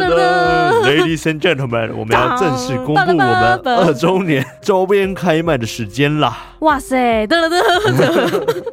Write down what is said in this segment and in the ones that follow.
，Ladies and gentlemen，我们要正式公布我们二周年周边开卖的时间啦！哇塞，噔噔噔噔。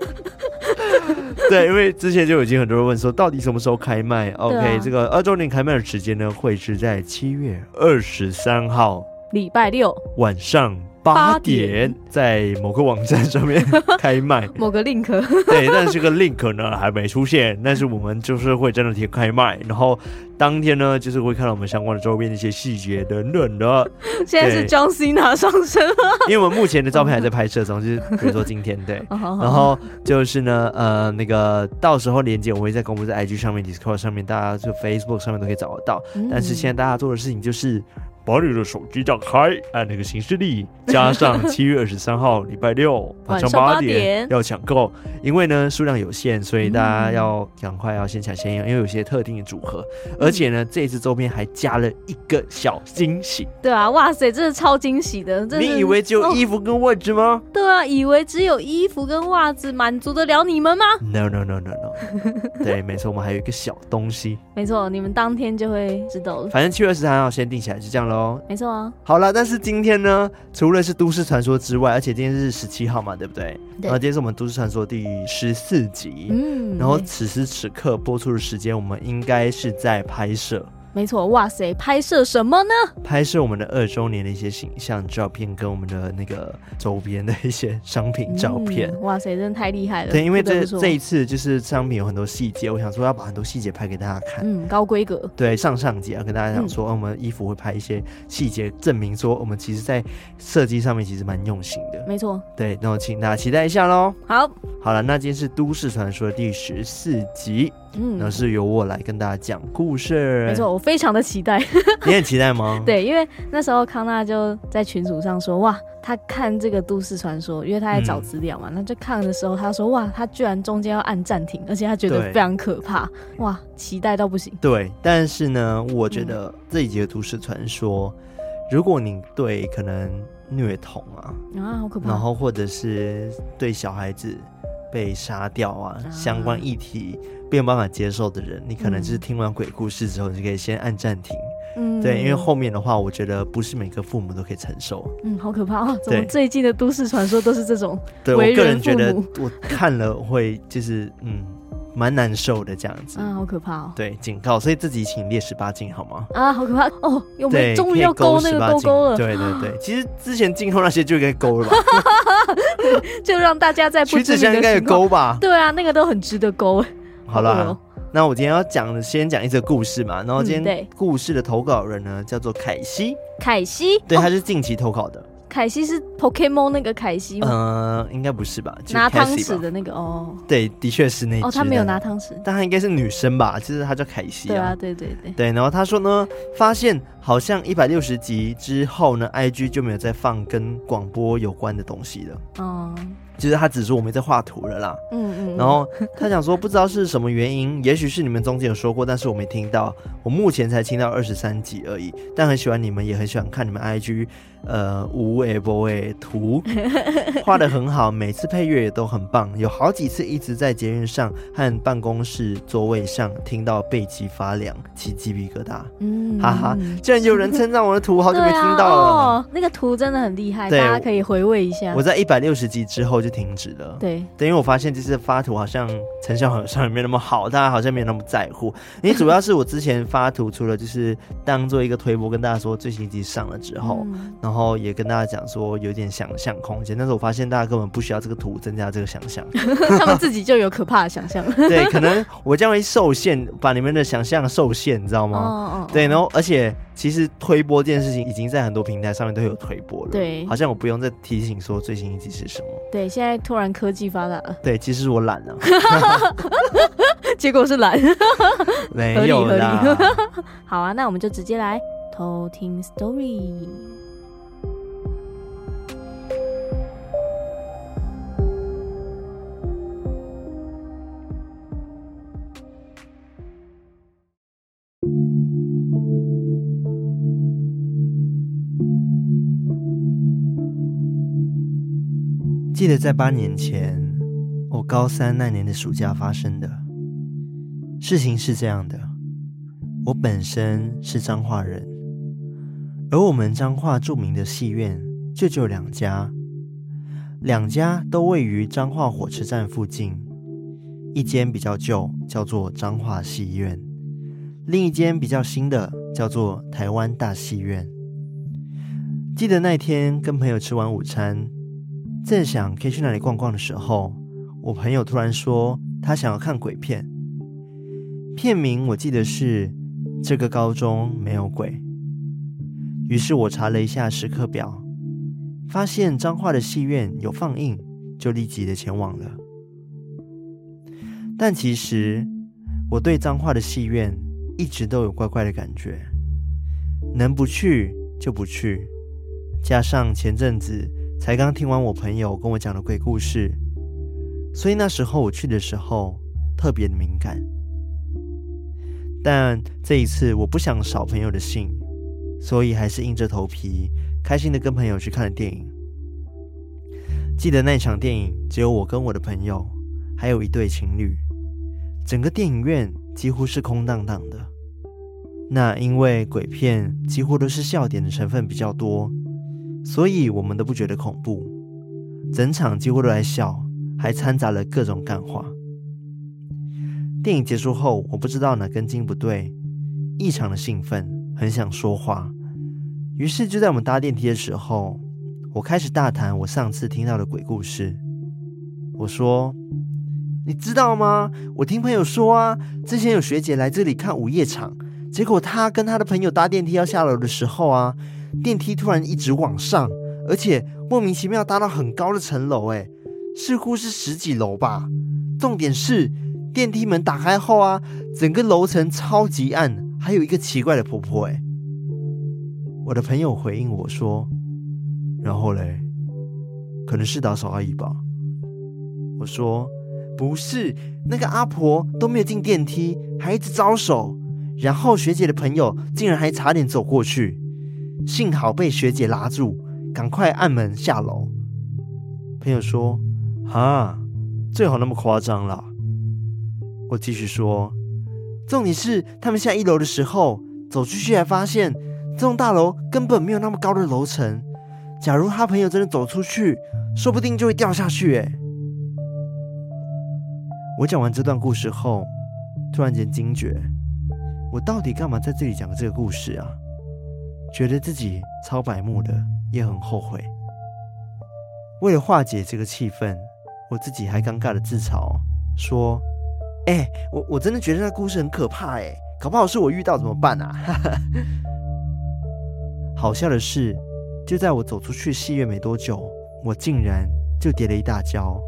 对，因为之前就已经很多人问说，到底什么时候开卖？OK，这个二周年开卖的时间呢，会是在七月二十三号。礼拜六晚上八点，在某个网站上面 开卖，某个 link，对，但是这个 link 呢还没出现，但是我们就是会真的贴开卖，然后当天呢就是会看到我们相关的周边的一些细节等等的。现在是 John Cena 上身了，因为我们目前的照片还在拍摄中，就是比如说今天对，然后就是呢，呃，那个到时候链接我会在公布在 IG 上面、Discord 上面，大家就 Facebook 上面都可以找得到。但是现在大家做的事情就是。把你的手机打开，按那个行事历，加上七月二十三号礼拜六 晚上八点要抢购，因为呢数量有限，所以大家要赶快要先抢先用，因为有些特定的组合，而且呢这次周边还加了一个小惊喜。对啊，哇塞，真的超惊喜的！你以为只有衣服跟袜子吗？哦？对啊，以为只有衣服跟袜子满足得了你们吗？No no no no no，对，没错，我们还有一个小东西。没错，你们当天就会知道了。反正七月二十三号先定起来，就这样喽。没错啊，好了，但是今天呢，除了是都市传说之外，而且今天是十七号嘛，对不对？对。然后今天是我们都市传说第十四集，嗯，然后此时此刻播出的时间，我们应该是在拍摄。没错，哇塞，拍摄什么呢？拍摄我们的二周年的一些形象照片，跟我们的那个周边的一些商品照片。嗯、哇塞，真的太厉害了！对，因为这这一次就是商品有很多细节，我想说要把很多细节拍给大家看。嗯，高规格。对，上上集要跟大家讲说、嗯，我们衣服会拍一些细节，证明说我们其实在设计上面其实蛮用心的。没错。对，那我请大家期待一下喽。好，好了，那今天是都市传说的第十四集。嗯，那是由我来跟大家讲故事。没错，我非常的期待。你很期待吗？对，因为那时候康纳就在群组上说，哇，他看这个都市传说，因为他在找资料嘛，那、嗯、就看的时候，他说，哇，他居然中间要按暂停，而且他觉得非常可怕，哇，期待到不行。对，但是呢，我觉得这一集的都市传说、嗯，如果你对可能虐童啊，啊，好可怕，然后或者是对小孩子被杀掉啊，啊相关议题。没有办法接受的人，你可能就是听完鬼故事之后，你就可以先按暂停。嗯，对，因为后面的话，我觉得不是每个父母都可以承受。嗯，好可怕哦！怎么最近的都市传说都是这种？对，我个人觉得，我看了会就是嗯，蛮难受的这样子。啊，好可怕哦！对，警告，所以自己请列十八禁好吗？啊，好可怕哦！有没有终于要勾那个勾勾了？对对对，其实之前禁后那些就应该勾了吧？就让大家在不知名的时候应该也勾吧？对啊，那个都很值得勾。好了，那我今天要讲的，先讲一则故事嘛。然后今天故事的投稿人呢，叫做凯西。凯西，对，他是近期投稿的。凯西是 Pokemon 那个凯西吗？嗯、呃，应该不是吧？拿汤匙的那个哦。对，的确是那。哦，他没有拿汤匙，但他应该是女生吧？其实他叫凯西啊。对啊，对对对。对，然后他说呢，发现好像一百六十集之后呢，IG 就没有再放跟广播有关的东西了。哦。其实他只说我没在画图了啦，嗯嗯，然后他想说不知道是什么原因，也许是你们中间有说过，但是我没听到，我目前才听到二十三集而已，但很喜欢你们，也很喜欢看你们 IG。呃，无尾波尾图画的很好，每次配乐也都很棒，有好几次一直在捷运上和办公室座位上听到背脊发凉，起鸡皮疙瘩。嗯，哈哈，竟然有人称赞我的图，好久没听到了。啊哦、那个图真的很厉害，大家可以回味一下。我在一百六十集之后就停止了。对，等于我发现这次发图好像成效好像也没那么好，大家好像没有那么在乎。因为主要是我之前发图，除了就是当做一个推播，跟大家说最新一集上了之后，嗯然后也跟大家讲说有点想象空间，但是我发现大家根本不需要这个图增加这个想象，他们自己就有可怕的想象。对，可能我将会受限，把你们的想象受限，你知道吗？哦哦。对，然后而且其实推播这件事情已经在很多平台上面都有推播了，对，好像我不用再提醒说最新一集是什么。对，现在突然科技发达了。对，其实我懒了，结果是懒，没有啦。好啊，那我们就直接来偷听 story。记得在八年前，我高三那年的暑假发生的事情是这样的：我本身是彰化人，而我们彰化著名的戏院就只有两家，两家都位于彰化火车站附近，一间比较旧，叫做彰化戏院；另一间比较新的，叫做台湾大戏院。记得那天跟朋友吃完午餐。正想可以去哪里逛逛的时候，我朋友突然说他想要看鬼片。片名我记得是《这个高中没有鬼》。于是我查了一下时刻表，发现彰化的戏院有放映，就立即的前往了。但其实我对彰化的戏院一直都有怪怪的感觉，能不去就不去。加上前阵子。才刚听完我朋友跟我讲的鬼故事，所以那时候我去的时候特别的敏感。但这一次我不想扫朋友的兴，所以还是硬着头皮，开心的跟朋友去看了电影。记得那场电影只有我跟我的朋友，还有一对情侣，整个电影院几乎是空荡荡的。那因为鬼片几乎都是笑点的成分比较多。所以我们都不觉得恐怖，整场几乎都在笑，还掺杂了各种干话。电影结束后，我不知道哪根筋不对，异常的兴奋，很想说话。于是就在我们搭电梯的时候，我开始大谈我上次听到的鬼故事。我说：“你知道吗？我听朋友说啊，之前有学姐来这里看午夜场，结果她跟她的朋友搭电梯要下楼的时候啊。”电梯突然一直往上，而且莫名其妙搭到很高的层楼，哎，似乎是十几楼吧。重点是电梯门打开后啊，整个楼层超级暗，还有一个奇怪的婆婆，哎。我的朋友回应我说：“然后嘞，可能是打扫阿姨吧。”我说：“不是，那个阿婆都没有进电梯，还一直招手，然后学姐的朋友竟然还差点走过去。”幸好被学姐拉住，赶快按门下楼。朋友说：“啊，最好那么夸张啦。”我继续说：“重点是他们下一楼的时候，走出去才发现这栋大楼根本没有那么高的楼层。假如他朋友真的走出去，说不定就会掉下去。”哎，我讲完这段故事后，突然间惊觉：我到底干嘛在这里讲这个故事啊？觉得自己超白目的，也很后悔。为了化解这个气氛，我自己还尴尬的自嘲说：“哎、我我真的觉得那故事很可怕，哎，搞不好是我遇到怎么办啊？” 好笑的是，就在我走出去戏院没多久，我竟然就跌了一大跤。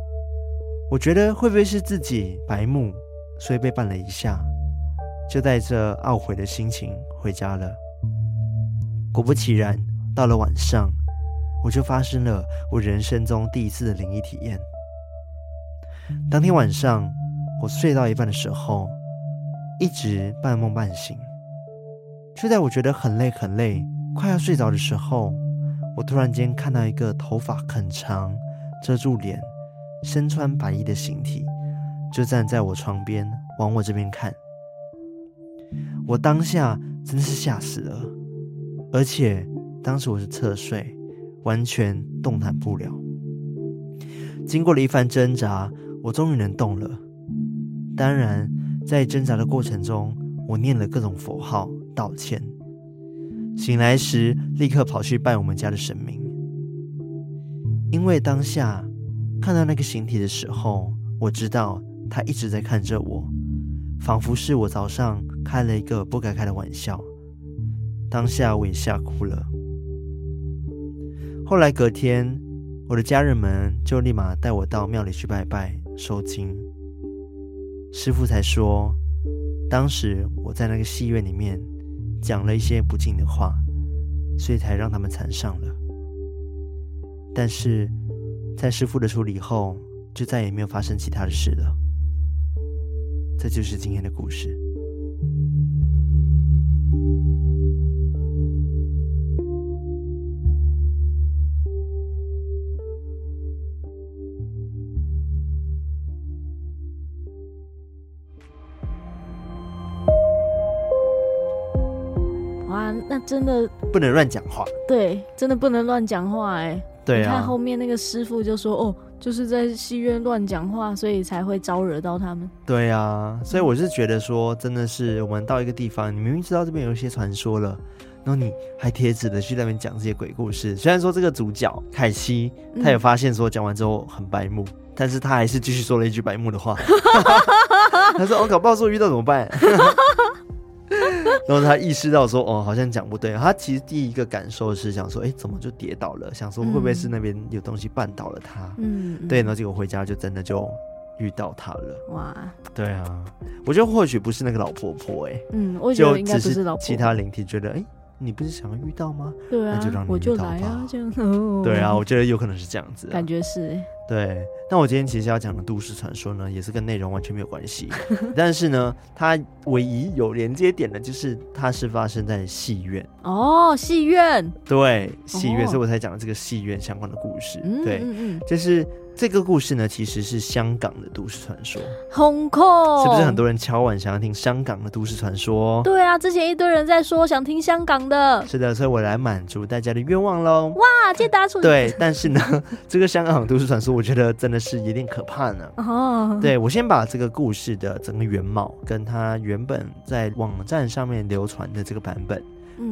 我觉得会不会是自己白目，所以被绊了一下，就带着懊悔的心情回家了。果不其然，到了晚上，我就发生了我人生中第一次的灵异体验。当天晚上，我睡到一半的时候，一直半梦半醒。就在我觉得很累很累，快要睡着的时候，我突然间看到一个头发很长、遮住脸、身穿白衣的形体，就站在我床边，往我这边看。我当下真是吓死了。而且当时我是侧睡，完全动弹不了。经过了一番挣扎，我终于能动了。当然，在挣扎的过程中，我念了各种佛号道歉。醒来时，立刻跑去拜我们家的神明。因为当下看到那个形体的时候，我知道他一直在看着我，仿佛是我早上开了一个不该开的玩笑。当下我也吓哭了。后来隔天，我的家人们就立马带我到庙里去拜拜收惊。师傅才说，当时我在那个戏院里面讲了一些不敬的话，所以才让他们缠上了。但是在师傅的处理后，就再也没有发生其他的事了。这就是今天的故事。那真的不能乱讲话。对，真的不能乱讲话哎。对啊。你看后面那个师傅就说：“哦，就是在戏院乱讲话，所以才会招惹到他们。”对啊，所以我是觉得说，真的是我们到一个地方，你明明知道这边有一些传说了，然后你还贴纸的去那边讲这些鬼故事。虽然说这个主角凯西，他也发现说讲完之后很白目，嗯、但是他还是继续说了一句白目的话。他说：“我、哦、搞不好说遇到怎么办？”然后他意识到说：“哦，好像讲不对。”他其实第一个感受是想说：“哎，怎么就跌倒了？想说会不会是那边有东西绊倒了他？”嗯，对。然后结果回家就真的就遇到他了。哇，对啊，我觉得或许不是那个老婆婆，哎，嗯，我觉得应该不是老婆婆，其他灵体觉得，哎。你不是想要遇到吗？对啊，那就让你遇到吧。我就来啊，这样。对啊，我觉得有可能是这样子，感觉是。对，那我今天其实要讲的都市传说呢，也是跟内容完全没有关系，但是呢，它唯一有连接点的，就是它是发生在戏院。哦，戏院。对，戏院，哦、所以我才讲了这个戏院相关的故事。嗯、对，嗯嗯，就是。这个故事呢，其实是香港的都市传说。Hong Kong 是不是很多人敲碗想要听香港的都市传说？对啊，之前一堆人在说想听香港的。是的，所以我来满足大家的愿望喽。哇，接答出对，但是呢，这个香港都市传说，我觉得真的是有点可怕呢。哦，对，我先把这个故事的整个原貌，跟它原本在网站上面流传的这个版本。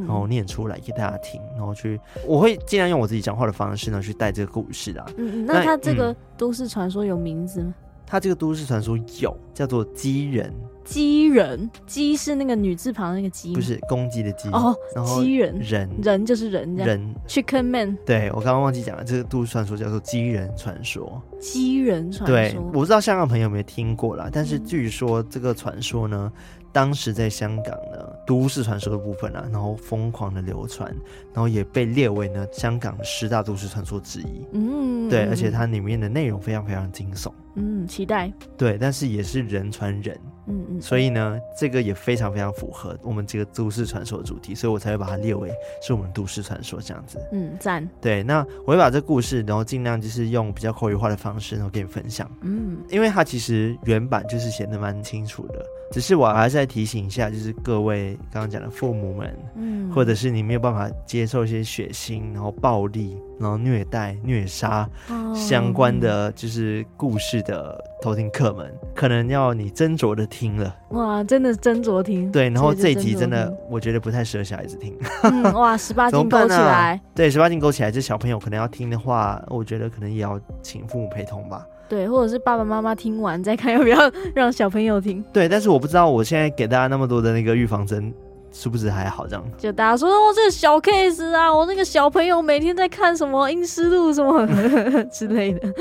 然后念出来给大家听，然后去，我会尽量用我自己讲话的方式呢去带这个故事啊。嗯，那它这个都市传说有名字吗？它这个都市传说有，叫做鸡人。鸡人，鸡是那个女字旁那个鸡，不是公鸡的鸡哦。鸡人，人，人就是人，人。Chicken Man。对，我刚刚忘记讲了，这个都市传说叫做鸡人传说。鸡人传说，对，我不知道香港朋友有没有听过啦，但是据说这个传说呢。当时在香港呢，都市传说的部分啊，然后疯狂的流传，然后也被列为呢香港十大都市传说之一。嗯，对，而且它里面的内容非常非常惊悚。嗯，期待。对，但是也是人传人。嗯嗯。所以呢，这个也非常非常符合我们这个都市传说的主题，所以我才会把它列为是我们都市传说这样子。嗯，赞。对，那我会把这故事，然后尽量就是用比较口语化的方式，然后给你分享。嗯，因为它其实原版就是写的蛮清楚的。只是我还是在提醒一下，就是各位刚刚讲的父母们，嗯，或者是你没有办法接受一些血腥、然后暴力、然后虐待、虐杀相关的就是故事的偷听客们，可能要你斟酌的听了。哇，真的斟酌听。对，然后这一集真的我觉得不太适合小孩子听。嗯，哇，十八 禁勾起来。啊、对，十八禁勾起来，这小朋友可能要听的话，我觉得可能也要请父母陪同吧。对，或者是爸爸妈妈听完再看要不要让小朋友听。对，但是我不知道我现在给大家那么多的那个预防针，是不是还好这样？就大家说哦，这个小 case 啊，我那个小朋友每天在看什么《阴尸路》什么 之类的。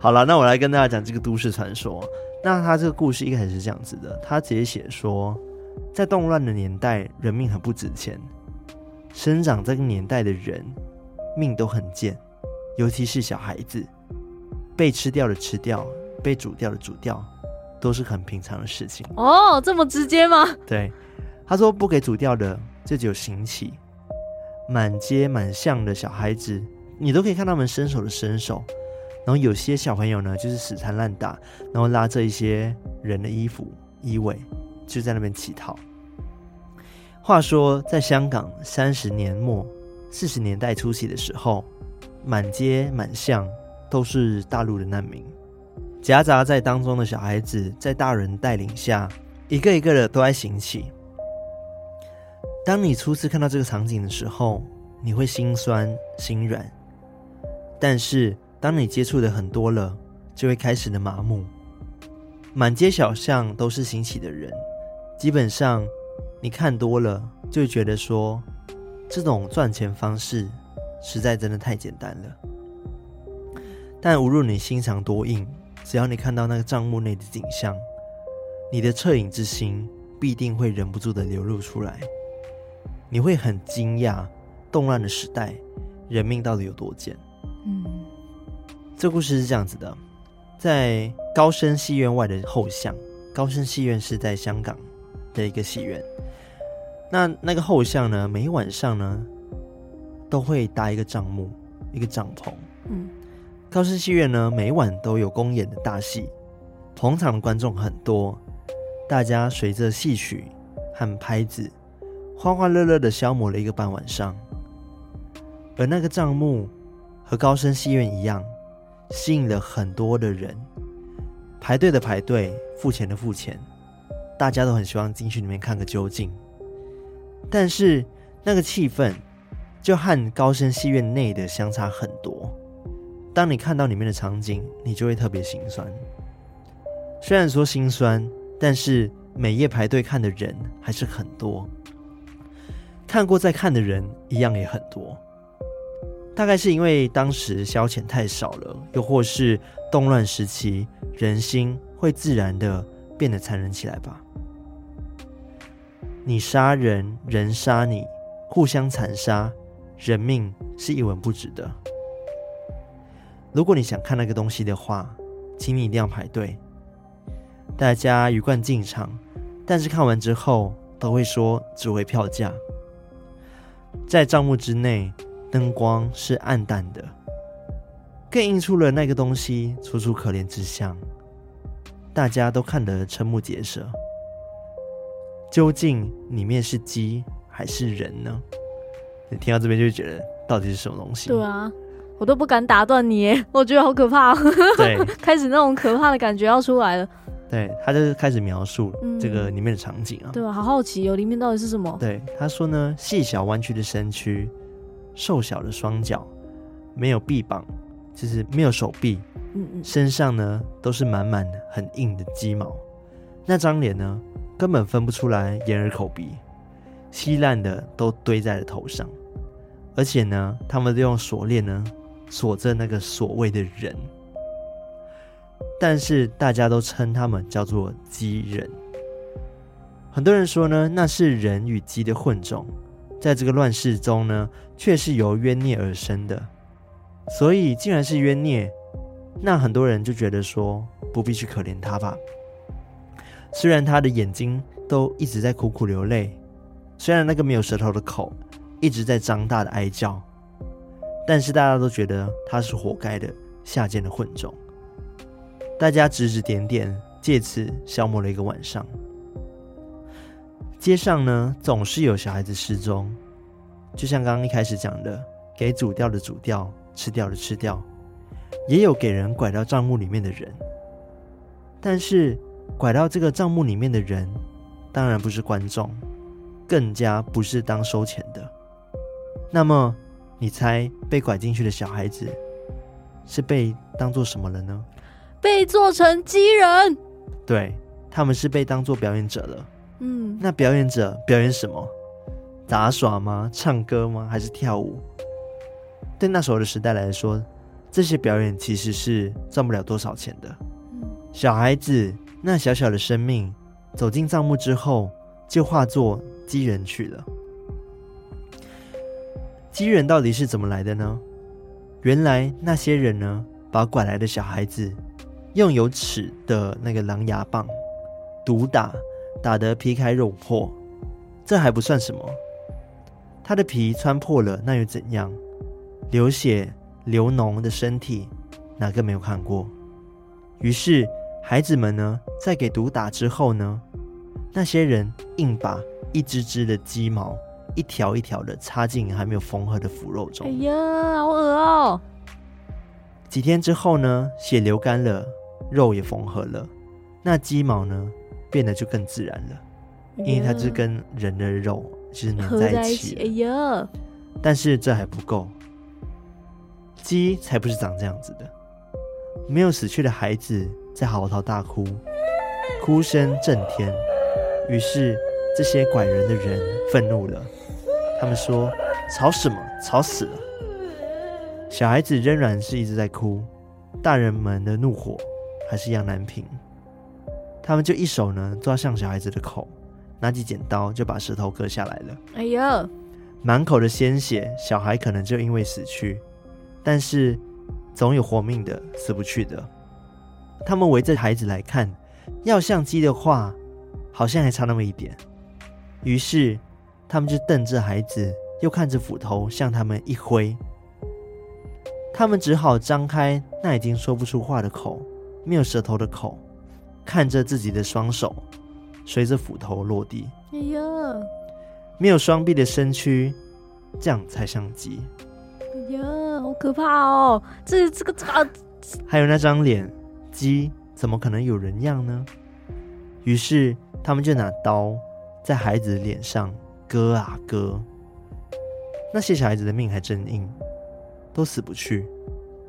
好了，那我来跟大家讲这个都市传说。那他这个故事一开始是这样子的，他直接写说，在动乱的年代，人命很不值钱，生长这个年代的人命都很贱，尤其是小孩子。被吃掉的吃掉，被煮掉的煮掉，都是很平常的事情。哦，这么直接吗？对，他说不给煮掉的，这就有刑期。满街满巷的小孩子，你都可以看他们伸手的伸手，然后有些小朋友呢，就是死缠烂打，然后拉着一些人的衣服衣尾，就在那边乞讨。话说，在香港三十年末四十年代初期的时候，满街满巷。都是大陆的难民，夹杂在当中的小孩子，在大人带领下，一个一个的都在行乞。当你初次看到这个场景的时候，你会心酸心软；但是当你接触的很多了，就会开始的麻木。满街小巷都是行乞的人，基本上你看多了，就觉得说，这种赚钱方式实在真的太简单了。但无论你心肠多硬，只要你看到那个账目内的景象，你的恻隐之心必定会忍不住的流露出来。你会很惊讶，动乱的时代，人命到底有多贱？嗯，这故事是这样子的：在高升戏院外的后巷，高升戏院是在香港的一个戏院。那那个后巷呢，每晚上呢，都会搭一个帐幕，一个帐篷。嗯。高升戏院呢，每晚都有公演的大戏，捧场的观众很多，大家随着戏曲和拍子欢欢乐乐的消磨了一个半晚上。而那个账目和高升戏院一样，吸引了很多的人，排队的排队，付钱的付钱，大家都很希望进去里面看个究竟。但是那个气氛就和高升戏院内的相差很多。当你看到里面的场景，你就会特别心酸。虽然说心酸，但是每夜排队看的人还是很多，看过再看的人一样也很多。大概是因为当时消遣太少了，又或是动乱时期，人心会自然的变得残忍起来吧。你杀人，人杀你，互相残杀，人命是一文不值的。如果你想看那个东西的话，请你一定要排队。大家鱼贯进场，但是看完之后都会说值回票价。在帐幕之内。灯光是暗淡的，更映出了那个东西楚楚可怜之相。大家都看得瞠目结舌，究竟里面是鸡还是人呢？你听到这边就觉得到底是什么东西？对啊，我都不敢打断你，我觉得好可怕。对，开始那种可怕的感觉要出来了。对，他就是开始描述这个里面的场景啊。对啊，好好奇哦，里面到底是什么？对，他说呢，细小弯曲的身躯。瘦小的双脚，没有臂膀，就是没有手臂。嗯嗯，身上呢都是满满的很硬的鸡毛。那张脸呢，根本分不出来眼耳口鼻，稀烂的都堆在了头上。而且呢，他们都用锁链呢锁着那个所谓的人。但是大家都称他们叫做鸡人。很多人说呢，那是人与鸡的混种。在这个乱世中呢，却是由冤孽而生的。所以，既然是冤孽，那很多人就觉得说，不必去可怜他吧。虽然他的眼睛都一直在苦苦流泪，虽然那个没有舌头的口一直在张大的哀叫，但是大家都觉得他是活该的下贱的混种。大家指指点点，借此消磨了一个晚上。街上呢，总是有小孩子失踪，就像刚刚一开始讲的，给煮掉的煮掉，吃掉的吃掉，也有给人拐到账目里面的人。但是，拐到这个账目里面的人，当然不是观众，更加不是当收钱的。那么，你猜被拐进去的小孩子是被当做什么了呢？被做成鸡人。对，他们是被当做表演者了。嗯，那表演者表演什么？杂耍吗？唱歌吗？还是跳舞？对那时候的时代来说，这些表演其实是赚不了多少钱的。嗯，小孩子那小小的生命走进账目之后，就化作鸡人去了。鸡人到底是怎么来的呢？原来那些人呢，把拐来的小孩子用有齿的那个狼牙棒毒打。打得皮开肉破，这还不算什么。他的皮穿破了，那又怎样？流血流脓的身体，哪个没有看过？于是孩子们呢，在给毒打之后呢，那些人硬把一只只的鸡毛一条一条的插进还没有缝合的腐肉中。哎呀，好恶哦！几天之后呢，血流干了，肉也缝合了，那鸡毛呢？变得就更自然了，因为它是跟人的肉其实粘在一起。哎呀！但是这还不够，鸡才不是长这样子的。没有死去的孩子在嚎啕大哭，哭声震天。于是这些拐人的人愤怒了，他们说：“吵什么？吵死了！”小孩子仍然是一直在哭，大人们的怒火还是一样难平。他们就一手呢抓向小孩子的口，拿起剪刀就把舌头割下来了。哎呦，满口的鲜血，小孩可能就因为死去，但是总有活命的，死不去的。他们围着孩子来看，要相机的话，好像还差那么一点。于是他们就瞪着孩子，又看着斧头向他们一挥，他们只好张开那已经说不出话的口，没有舌头的口。看着自己的双手随着斧头落地，哎呀！没有双臂的身躯，这样才像鸡。哎呀，好可怕哦！这这个这个，还有那张脸，鸡怎么可能有人样呢？于是他们就拿刀在孩子的脸上割啊割。那些小孩子的命还真硬，都死不去，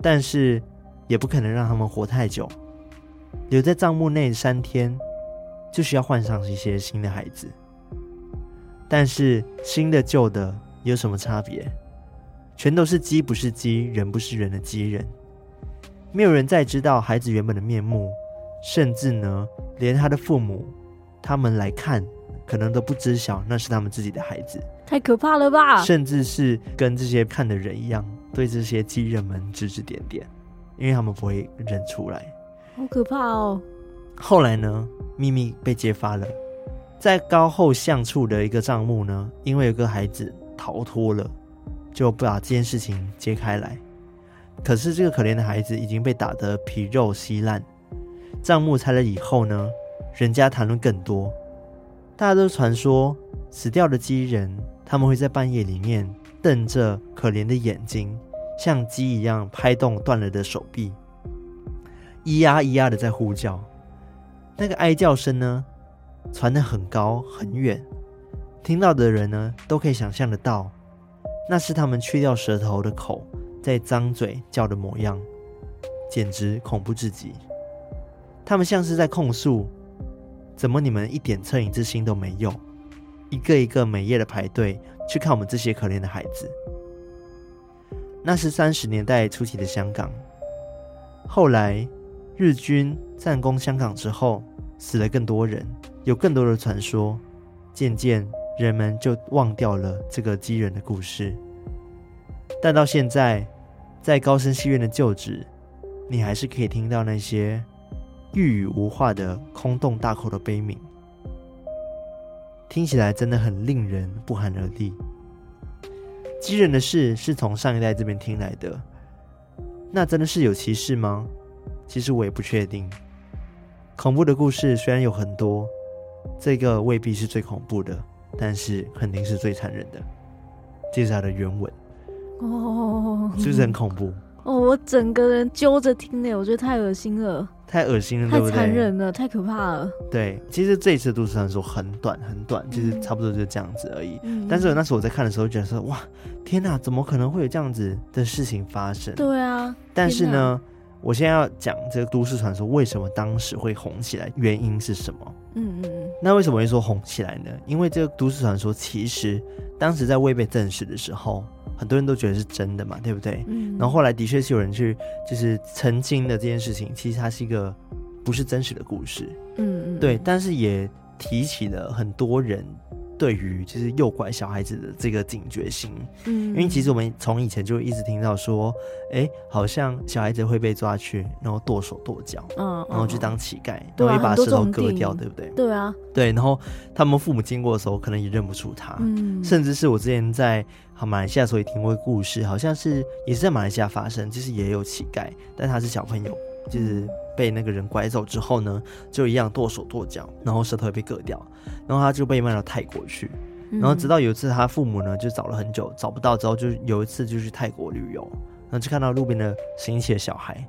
但是也不可能让他们活太久。留在帐幕内三天，就需要换上一些新的孩子。但是新的旧的有什么差别？全都是鸡不是鸡，人不是人的鸡人。没有人再知道孩子原本的面目，甚至呢，连他的父母，他们来看，可能都不知晓那是他们自己的孩子。太可怕了吧！甚至是跟这些看的人一样，对这些鸡人们指指点点，因为他们不会认出来。好可怕哦！后来呢，秘密被揭发了。在高后巷处的一个账目呢，因为有个孩子逃脱了，就不把这件事情揭开来。可是这个可怜的孩子已经被打得皮肉稀烂。账目拆了以后呢，人家谈论更多，大家都传说死掉的鸡人，他们会在半夜里面瞪着可怜的眼睛，像鸡一样拍动断了的手臂，咿呀咿呀的在呼叫。那个哀叫声呢，传得很高很远，听到的人呢都可以想象得到，那是他们去掉舌头的口在张嘴叫的模样，简直恐怖至极。他们像是在控诉：怎么你们一点恻隐之心都没有？一个一个每夜的排队去看我们这些可怜的孩子。那是三十年代初期的香港，后来日军战攻香港之后，死了更多人。有更多的传说，渐渐人们就忘掉了这个鸡人的故事。但到现在，在高升戏院的旧址，你还是可以听到那些欲语无话的空洞大口的悲鸣，听起来真的很令人不寒而栗。鸡人的事是从上一代这边听来的，那真的是有其事吗？其实我也不确定。恐怖的故事虽然有很多。这个未必是最恐怖的，但是肯定是最残忍的。这是他的原文哦，是不是很恐怖？哦，我整个人揪着听呢，我觉得太恶心了，太恶心了，太残忍了，太可怕了。对，其实这一次的都市传说很短很短，其实差不多就这样子而已。嗯，但是那时候我在看的时候，觉得说哇，天哪，怎么可能会有这样子的事情发生？对啊，但是呢。我现在要讲这个都市传说为什么当时会红起来，原因是什么？嗯嗯嗯。那为什么会说红起来呢？因为这个都市传说其实当时在未被证实的时候，很多人都觉得是真的嘛，对不对？嗯。然后后来的确是有人去就是澄清的这件事情，其实它是一个不是真实的故事。嗯嗯。对，但是也提起了很多人。对于就是诱拐小孩子的这个警觉性，嗯，因为其实我们从以前就一直听到说，哎，好像小孩子会被抓去，然后剁手剁脚，嗯，然后去当乞丐，然后把舌头割掉，对不对？对啊，对，然后他们父母经过的时候，可能也认不出他，嗯，甚至是我之前在马来西亚所以听过故事，好像是也是在马来西亚发生，就是也有乞丐，但他是小朋友，就是。被那个人拐走之后呢，就一样剁手剁脚，然后舌头也被割掉，然后他就被卖到泰国去，然后直到有一次他父母呢就找了很久找不到之后，就有一次就去泰国旅游，然后就看到路边的行乞的小孩，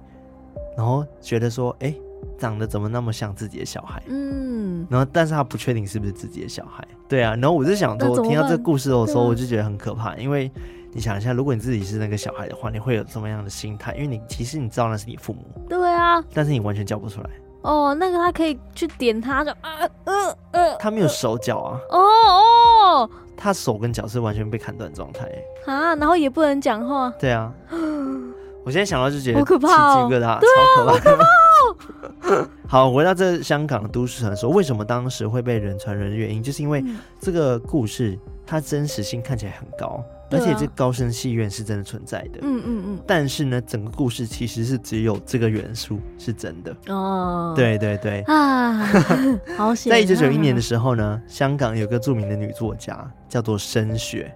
然后觉得说，哎，长得怎么那么像自己的小孩？嗯，然后但是他不确定是不是自己的小孩，对啊，然后我就想说，听到这个故事的时候，我就觉得很可怕，因为。你想一下，如果你自己是那个小孩的话，你会有什么样的心态？因为你其实你知道那是你父母，对啊，但是你完全叫不出来。哦，那个他可以去点他，就啊呃呃，他没有手脚啊。哦哦，他手跟脚是完全被砍断状态。啊，然后也不能讲话。对啊，我现在想到就觉得好可怕好可怕哦。好，回到这香港的都市传说，为什么当时会被人传人的原因，就是因为这个故事它真实性看起来很高。而且这高深戏院是真的存在的，嗯嗯嗯。但是呢，整个故事其实是只有这个元素是真的哦。对对对啊，好险！在一九九一年的时候呢，香港有个著名的女作家叫做申雪，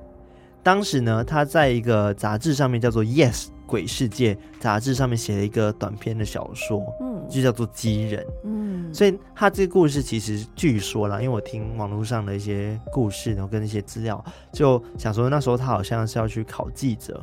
当时呢，她在一个杂志上面叫做《Yes 鬼世界》杂志上面写了一个短篇的小说，嗯，就叫做《鸡人》，嗯。所以他这个故事其实据说啦，因为我听网络上的一些故事，然后跟一些资料，就想说那时候他好像是要去考记者，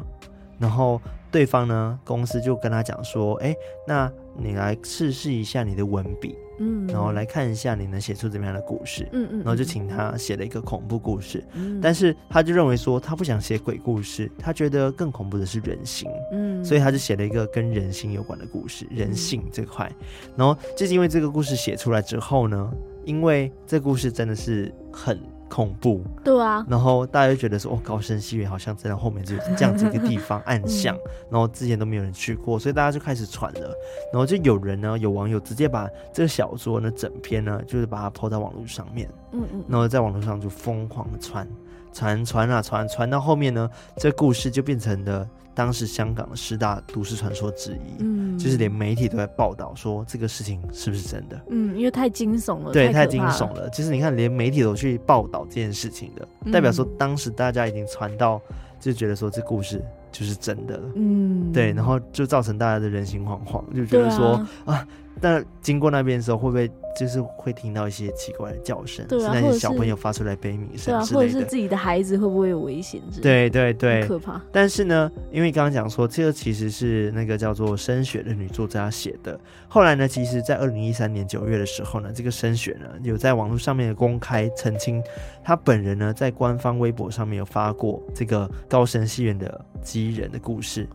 然后对方呢公司就跟他讲说，哎，那你来试试一下你的文笔。嗯，然后来看一下你能写出怎么样的故事，嗯嗯，然后就请他写了一个恐怖故事，嗯，但是他就认为说他不想写鬼故事，他觉得更恐怖的是人心，嗯，所以他就写了一个跟人心有关的故事，人性这块，然后就是因为这个故事写出来之后呢，因为这故事真的是很。恐怖，对啊，然后大家就觉得说，哦，高声戏院好像真的后面就是这样子一个地方暗巷，嗯，然后之前都没有人去过，所以大家就开始传了，然后就有人呢，有网友直接把这个小说呢整篇呢，就是把它抛到网络上面，嗯嗯，然后在网络上就疯狂的传，传传啊传，传到后面呢，这故事就变成了。当时香港的十大都市传说之一，嗯，就是连媒体都在报道说这个事情是不是真的，嗯，因为太惊悚了，对，太惊悚了。其实你看，连媒体都去报道这件事情的，嗯，代表说当时大家已经传到，就觉得说这故事就是真的了，嗯，对，然后就造成大家的人心惶惶，就觉得说啊，啊，但经过那边的时候会不会？就是会听到一些奇怪的叫声，是那些小朋友发出来悲鸣声，对啊，或者是自己的孩子会不会有危险？对对对，可怕。但是呢，因为刚刚讲说这个其实是那个叫做深雪的女作家写的。后来呢，其实，在二零一三年九月的时候呢，这个深雪呢有在网络上面公开澄清，她本人呢在官方微博上面有发过这个高神戏院的机人的故事。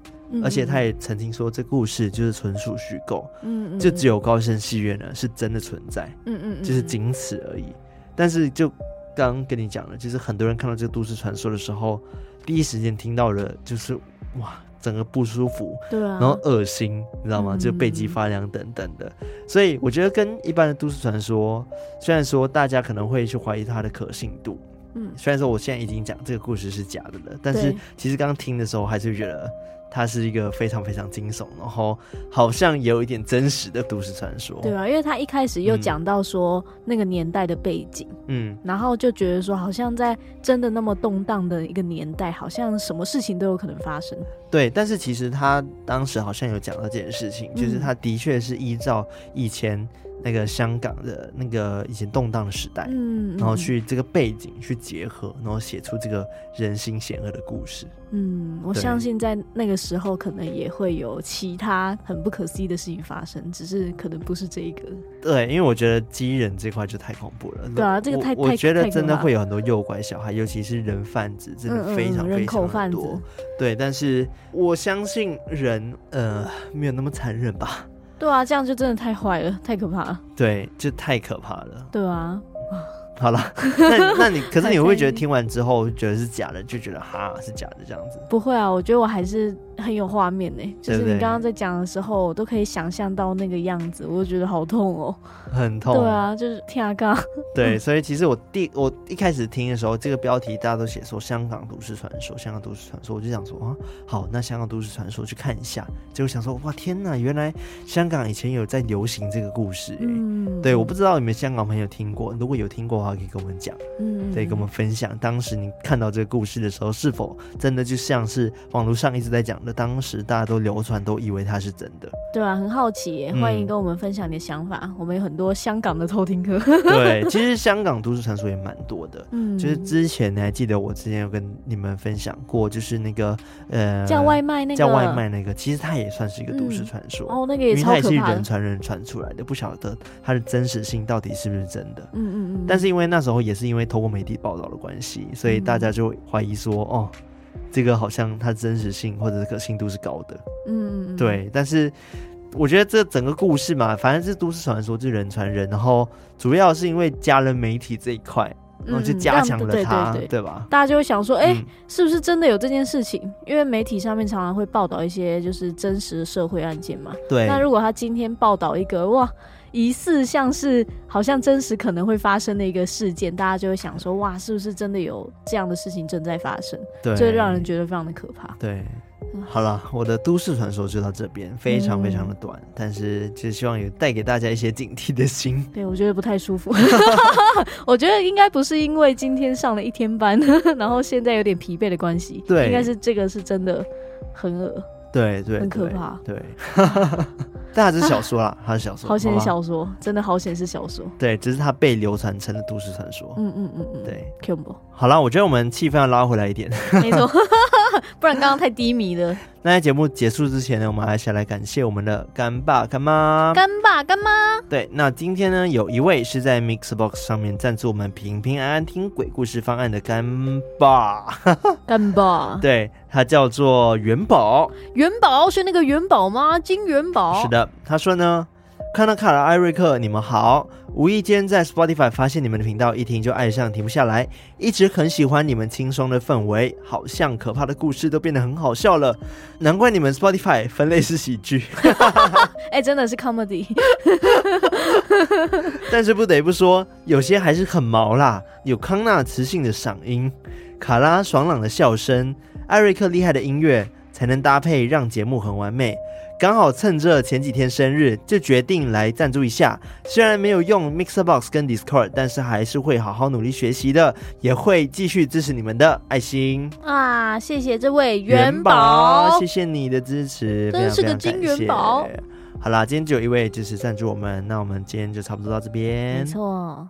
而且他也曾经说，这故事就是纯属虚构，嗯，嗯，就只有高深戏院呢是真的存在，嗯嗯，就是仅此而已。但是就刚刚跟你讲了，就是很多人看到这个都市传说的时候，第一时间听到的就是哇，整个不舒服，对啊，然后恶心，你知道吗？就背脊发凉等等的。所以我觉得跟一般的都市传说，虽然说大家可能会去怀疑它的可信度，嗯，虽然说我现在已经讲这个故事是假的了，但是其实刚刚听的时候还是觉得。它是一个非常非常惊悚，然后好像有一点真实的都市传说。对啊，因为他一开始又讲到说那个年代的背景，嗯，然后就觉得说好像在真的那么动荡的一个年代，好像什么事情都有可能发生。对，但是其实他当时好像有讲到这件事情，就是他的确是依照以前。那个香港的那个以前动荡的时代，嗯，然后去这个背景去结合，然后写出这个人心险恶的故事。嗯，我相信在那个时候可能也会有其他很不可思议的事情发生，只是可能不是这一个。对，因为我觉得机人这块就太恐怖了。对啊，这个太我，我觉得真的会有很多诱拐小孩，尤其是人贩子，真的非常非常的多。嗯嗯，对，但是我相信人呃没有那么残忍吧。对啊，这样就真的太坏了，太可怕了。对，就太可怕了。对啊。好了，那那你可是你会不会觉得听完之后觉得是假的，就觉得哈是假的这样子？不会啊，我觉得我还是很有画面呢。就是你刚刚在讲的时候，我都可以想象到那个样子，我就觉得好痛哦，很痛。对啊，就是天啊刚。对，所以其实我第我一开始听的时候，这个标题大家都写说香港都市传说，香港都市传说，我就想说啊，好，那香港都市传说去看一下，结果想说哇天哪，原来香港以前有在流行这个故事。嗯，对，我不知道有没有香港朋友听过，如果有听过的话。可以跟我们讲，嗯，可以跟我们分享，当时你看到这个故事的时候，是否真的就像是网络上一直在讲的，当时大家都流传，都以为它是真的？对啊，很好奇耶，欢迎跟我们分享你的想法。嗯、我们有很多香港的偷听客，对，其实香港都市传说也蛮多的。嗯，就是之前你还记得我之前有跟你们分享过，就是那个呃叫外卖那个叫外卖那个，其实它也算是一个都市传说、嗯、哦，那个也超可怕，因为它也是人传人传出来的，不晓得它的真实性到底是不是真的。嗯嗯嗯，但是因为因为那时候也是因为透过媒体报道的关系，所以大家就怀疑说，哦，这个好像它真实性或者是可信度是高的。嗯，对。但是我觉得这整个故事嘛，反正是都市传说，就是人传人，然后主要是因为加了媒体这一块，然后就加强了它，对，对，对，对吧？大家就会想说，哎、欸嗯，是不是真的有这件事情？因为媒体上面常常会报道一些就是真实的社会案件嘛。对。那如果他今天报道一个，哇！疑似像是好像真实可能会发生的一个事件，大家就会想说，哇，是不是真的有这样的事情正在发生？对，就让人觉得非常的可怕。对，好了，我的都市传说就到这边，非常非常的短，嗯、但是就希望有带给大家一些警惕的心。对，我觉得不太舒服，我觉得应该不是因为今天上了一天班，然后现在有点疲惫的关系，对，应该是这个是真的很恶，对对，很可怕，对。但它是小说啦，它是小说。好险是小说，真的好险是小说。对，只是它被流传成了都市传说。嗯嗯嗯嗯，对。好了，我觉得我们气氛要拉回来一点。没错，不然刚刚太低迷了。那在节目结束之前呢，我们还是来感谢我们的干爸干妈。干爸干妈。对，那今天呢，有一位是在 Mixbox 上面赞助我们平平安安听鬼故事方案的干爸。干爸。对，他叫做元宝。元宝是那个元宝吗？金元宝。是的，他说呢。康纳、卡拉、艾瑞克，你们好！无意间在 Spotify 发现你们的频道，一听就爱上，停不下来。一直很喜欢你们轻松的氛围，好像可怕的故事都变得很好笑了。难怪你们 Spotify 分类是喜剧。哎、欸，真的是 comedy。但是不得不说，有些还是很毛啦。有康纳磁性的嗓音，卡拉爽朗的笑声，艾瑞克厉害的音乐，才能搭配让节目很完美。刚好趁着前几天生日，就决定来赞助一下。虽然没有用 Mixerbox 跟 Discord，但是还是会好好努力学习的，也会继续支持你们的爱心啊！谢谢这位元宝，谢谢你的支持，真是个金元宝。好啦，今天只有一位支持赞助我们，那我们今天就差不多到这边。没错。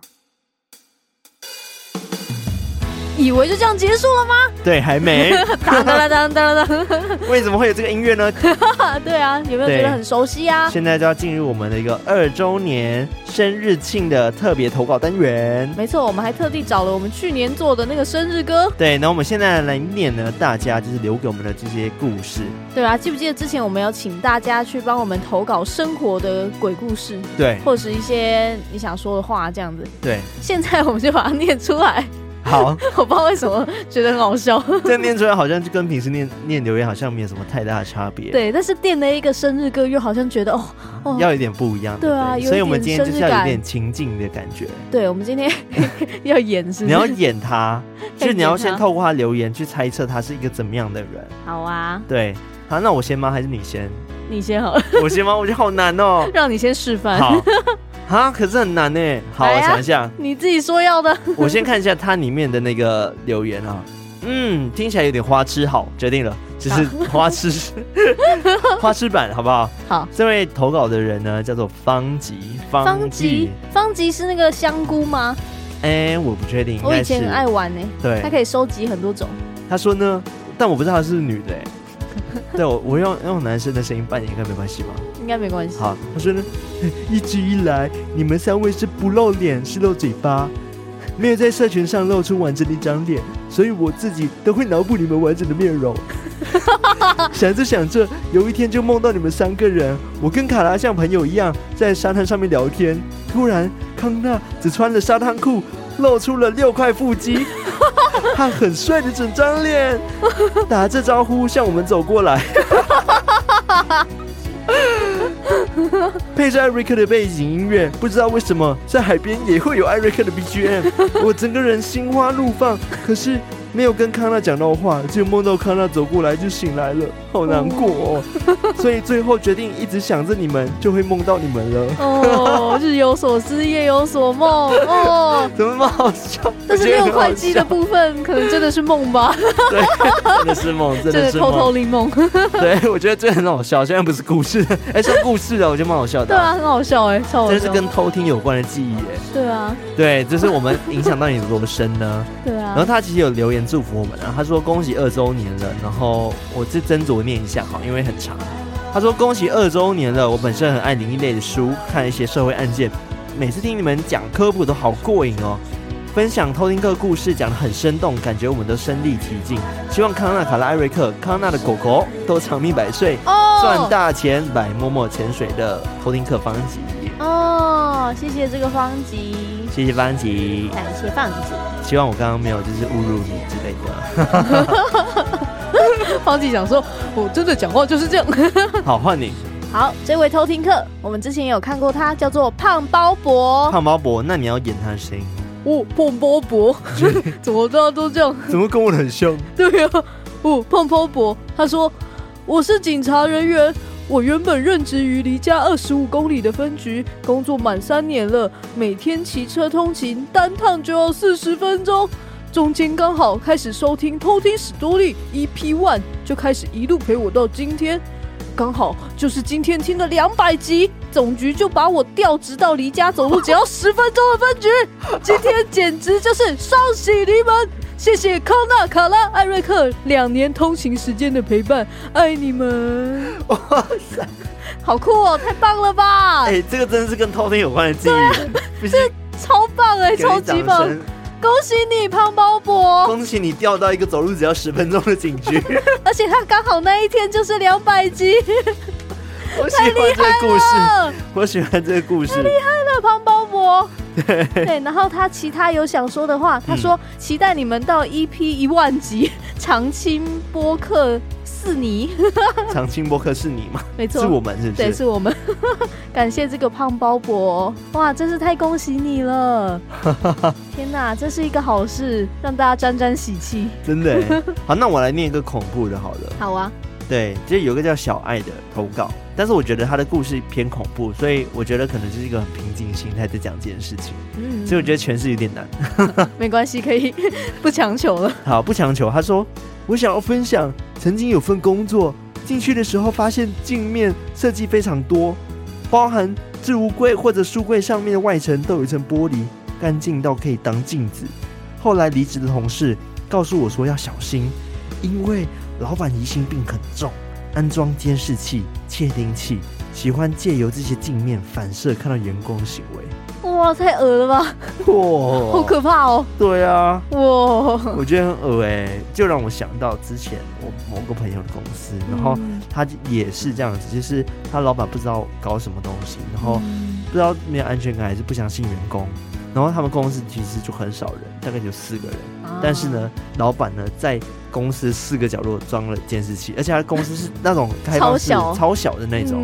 以为就这样结束了吗？对，还没。当当当当当。为什么会有这个音乐呢？对啊，有没有觉得很熟悉啊？现在就要进入我们的一个二周年生日庆的特别投稿单元。没错，我们还特地找了我们去年做的那个生日歌。对，那我们现在来念呢，大家就是留给我们的这些故事。对啊，记不记得之前我们有请大家去帮我们投稿生活的鬼故事？对，或者是一些你想说的话这样子。对，现在我们就把它念出来。好，我不知道为什么觉得很好笑。这样念出来好像就跟平时念念留言好像没有什么太大的差别。对，但是垫了一个生日歌，又好像觉得哦，哦要有点不一样。对啊，所以我们今天就是要有点情境的感觉。对，我们今天 要演是，是。你要演他，就是你要先透过他留言去猜测他是一个怎么样的人。好啊。对，好，那我先吗？还是你先？你先好了。我先吗？我觉得好难哦。让你先示范。好。啊，可是很难呢。好，我想一下。你自己说要的。我先看一下它里面的那个留言啊。嗯，听起来有点花痴。好，决定了，只是花痴，花痴版，好不好？好。这位投稿的人呢，叫做方吉。方吉，方吉是那个香菇吗？哎，我不确定。我以前很爱玩呢。对。它可以收集很多种。他说呢，但我不知道他是女的。对，我我用用男生的声音扮演应该没关系吧？应该没关系。好，他说呢，一直以来你们三位是不露脸，是露嘴巴，没有在社群上露出完整的一张脸，所以我自己都会脑补你们完整的面容。想着想着，有一天就梦到你们三个人，我跟卡拉像朋友一样在沙滩上面聊天，突然康纳只穿了沙滩裤，露出了六块腹肌。他很帅的整张脸，打着招呼向我们走过来，配着艾瑞克的背景音乐，不知道为什么在海边也会有艾瑞克的 BGM，我整个人心花怒放。可是。没有跟康纳讲到话，就梦到康纳走过来就醒来了，好难过哦。所以最后决定一直想着你们，就会梦到你们了。哦，日有所思，夜有所梦。哦，怎么那么好笑？但是六块肌的部分，可能真的是梦吧？对，真的是梦，真的是偷偷灵梦。对，我觉得这很好笑。虽然不是故事，哎，是故事的，我觉得蛮好笑的。对啊，很好笑哎，超好笑。这是跟偷听有关的记忆哎。对啊。对，这是我们影响到你多深呢？对啊。然后他其实有留言。祝福我们啊！他说恭喜二周年了，然后我这斟酌念一下哈，因为很长。他说恭喜二周年了，我本身很爱灵异类的书，看一些社会案件，每次听你们讲科普都好过瘾哦。分享偷听课故事讲得很生动，感觉我们都身历其境。希望康纳、卡拉、艾瑞克、康纳的狗狗都长命百岁，赚、oh! 大钱，买默默潜水的偷听课方吉。哦，oh, 谢谢这个方吉，谢谢方吉，感谢方吉。希望我刚刚没有就是侮辱你之类的。方吉想说，我真的讲话就是这样。好，换你。好，这位偷听客，我们之前有看过他，叫做胖包伯。胖包伯，那你要演他的声音。哦，胖包伯，怎么大家都这样？怎么跟我很像？对呀、啊，哦，胖包伯，他说我是警察人员，我原本任职于离家二十五公里的分局，工作满三年了，每天骑车通勤，单趟就要四十分钟，中间刚好开始收听偷听史多利 EP One，就开始一路陪我到今天。刚好就是今天听了两百集，总局就把我调职到离家走路只要十分钟的分局。今天简直就是双喜临门！谢谢康纳、卡拉、艾瑞克两年通勤时间的陪伴，爱你们！哇塞，好酷哦，太棒了吧！哎、欸，这个真的是跟偷听有关的记忆，这超棒哎，超级棒！恭喜你，胖包伯！恭喜你调到一个走路只要十分钟的警局，而且他刚好那一天就是两百集。我喜欢这个故事，我喜欢这个故事，太厉害了，胖包伯。对对，然后他其他有想说的话，他说期待你们到 EP 一万集，常青播客。是你，长青博客是你吗？没错，是我们，是不是？对，是我们。感谢这个胖包伯，哇，真是太恭喜你了！天哪，这是一个好事，让大家沾沾喜气。真的，好，那我来念一个恐怖的，好了。好啊。对，就有个叫小爱的投稿，但是我觉得他的故事偏恐怖，所以我觉得可能就是一个很平静心态在讲这件事情。嗯，所以我觉得诠释有点难。没关系，可以不强求了。好，不强求。他说。我想要分享，曾经有份工作，进去的时候发现镜面设计非常多，包含置物柜或者书柜上面的外层都有一层玻璃，干净到可以当镜子。后来离职的同事告诉我说要小心，因为老板疑心病很重，安装监视器、窃听器，喜欢借由这些镜面反射看到员工的行为。哇，太恶了吧！哇，好可怕哦！对啊，哇，我觉得很恶哎，就让我想到之前我某个朋友的公司，然后他也是这样子，就是他老板不知道搞什么东西，然后不知道没有安全感还是不相信员工，然后他们公司其实就很少人，大概就四个人，但是呢，老板呢在公司四个角落装了监视器，而且他公司是那种开放式超小。的那种。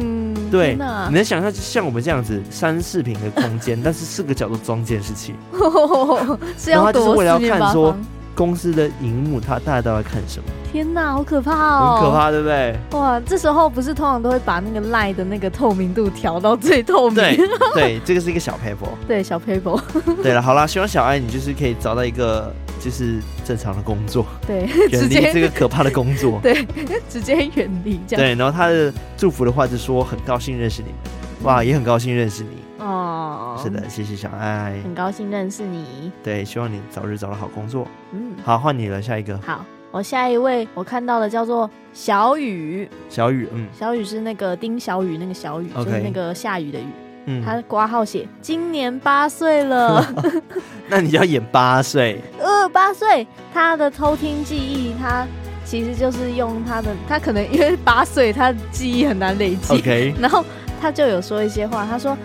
对，你能想象像我们这样子三四平的空间，但是四个角落装监视器，然后他就是为了要看说公司的荧幕，他大家都在看什么？天哪，好可怕哦！很可怕，对不对？哇，这时候不是通常都会把那个 LINE 的那个透明度调到最透明？对，对，这个是一个小 paper。对，小 paper。对了，好啦，希望小爱你就是可以找到一个就是正常的工作，对，远离这个可怕的工作，对，直接远离这样。对，然后他的祝福的话就说很高兴认识你们，哇，也很高兴认识你哦。是的，谢谢小爱，很高兴认识你。对，希望你早日找到好工作。嗯，好，换你了，下一个。好。我下一位，我看到的叫做小雨，小雨，嗯，小雨是那个丁小雨，那个小雨，Okay. 就是那个下雨的雨，嗯，他挂号写今年八岁了，那你要演八岁，呃，八岁，他的偷听记忆，他其实就是用他的，他可能因为八岁，他记忆很难累积，OK，然后他就有说一些话，他说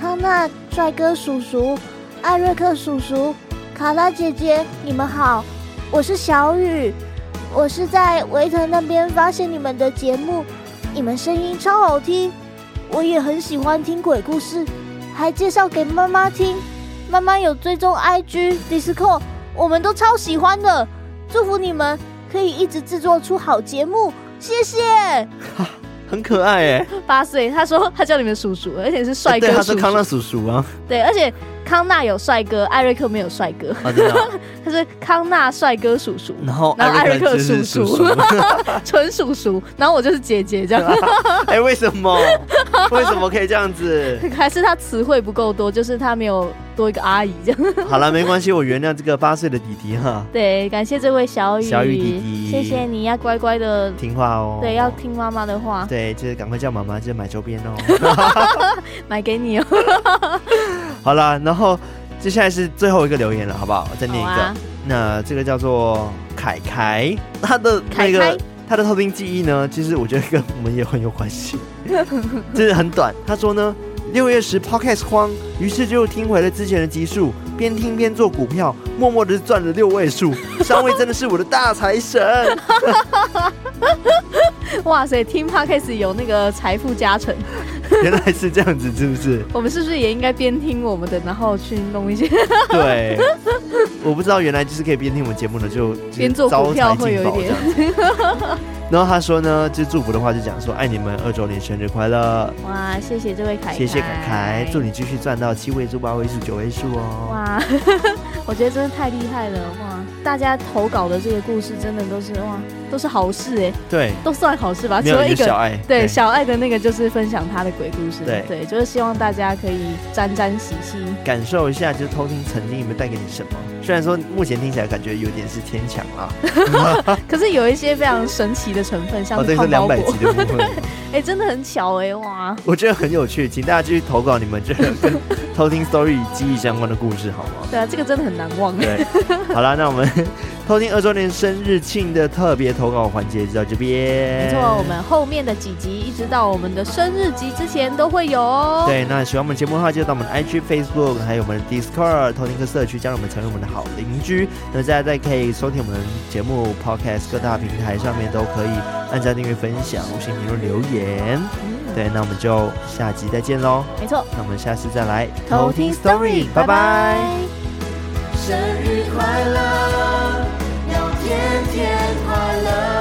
康纳帅哥叔叔、艾瑞克叔叔、卡拉姐姐，你们好，我是小雨。我是在维腾那边发现你们的节目，你们声音超好听，我也很喜欢听鬼故事，还介绍给妈妈听，妈妈有追踪 IG、Discord，我们都超喜欢的，祝福你们可以一直制作出好节目，谢谢。很可爱哎，八岁，他说他叫你们叔叔，而且是帅哥叔叔，欸、他是康纳叔叔啊，对，而且。康纳有帅哥，艾瑞克没有帅哥。他是康纳帅哥叔叔，然后然后艾瑞克叔叔，纯叔叔，然后我就是姐姐这样。哎、欸，为什么？为什么可以这样子？还是他词汇不够多，就是他没有多一个阿姨这样。好了，没关系，我原谅这个八岁的弟弟哈。对，感谢这位小雨，小雨弟弟，谢谢你要乖乖的听话哦。对，要听妈妈的话。对，就是赶快叫妈妈，就买周边哦。买给你哦。好了，然后。接下来是最后一个留言了，好不好？我再念一个。啊、那这个叫做凯凯，他的那个他的偷听记忆呢，其实我觉得跟我们也很有关系，就是很短。他说呢，六月时 Podcast 慌，于是就听回了之前的集数，边听边做股票，默默的赚了六位数。三位真的是我的大财神。哇塞，听 Podcast 有那个财富加成。原来是这样子，是不是？我们是不是也应该边听我们的，然后去弄一些？对，我不知道原来就是可以边听我们节目的，就边做股票会有一点。然后他说呢，就祝福的话就讲说，爱你们二周年生日快乐！哇，谢谢这位凯凯，谢谢凯凯，祝你继续赚到七位数、八位数、九位数哦！哇，我觉得真的太厉害了哇！大家投稿的这个故事真的都是哇。都是好事哎，对，都算好事吧。除了一个小爱，对小爱的那个就是分享他的鬼故事，对对，就是希望大家可以沾沾喜气，感受一下，就是偷听曾经有没有带给你什么。虽然说目前听起来感觉有点是牵强啊，可是有一些非常神奇的成分，像两百集的部分，哎，真的很巧哎，哇，我觉得很有趣，请大家继续投稿你们这个跟偷听 story 记忆相关的故事好吗？对啊，这个真的很难忘。对，好了，那我们。偷听二周年生日庆的特别投稿环节就到这边。没错，我们后面的几集一直到我们的生日集之前都会有哦。对，那喜欢我们节目的话，就到我们的 IG、Facebook，还有我们的 Discord 偷听客社区，加入我们成为我们的好邻居。那大家在可以收听我们的节目 Podcast 各大平台上面都可以按赞、订阅、分享、五星评论、留言。嗯、对，那我们就下集再见喽。没错，那我们下次再来偷听 Story，拜拜。生日快乐要天天快乐。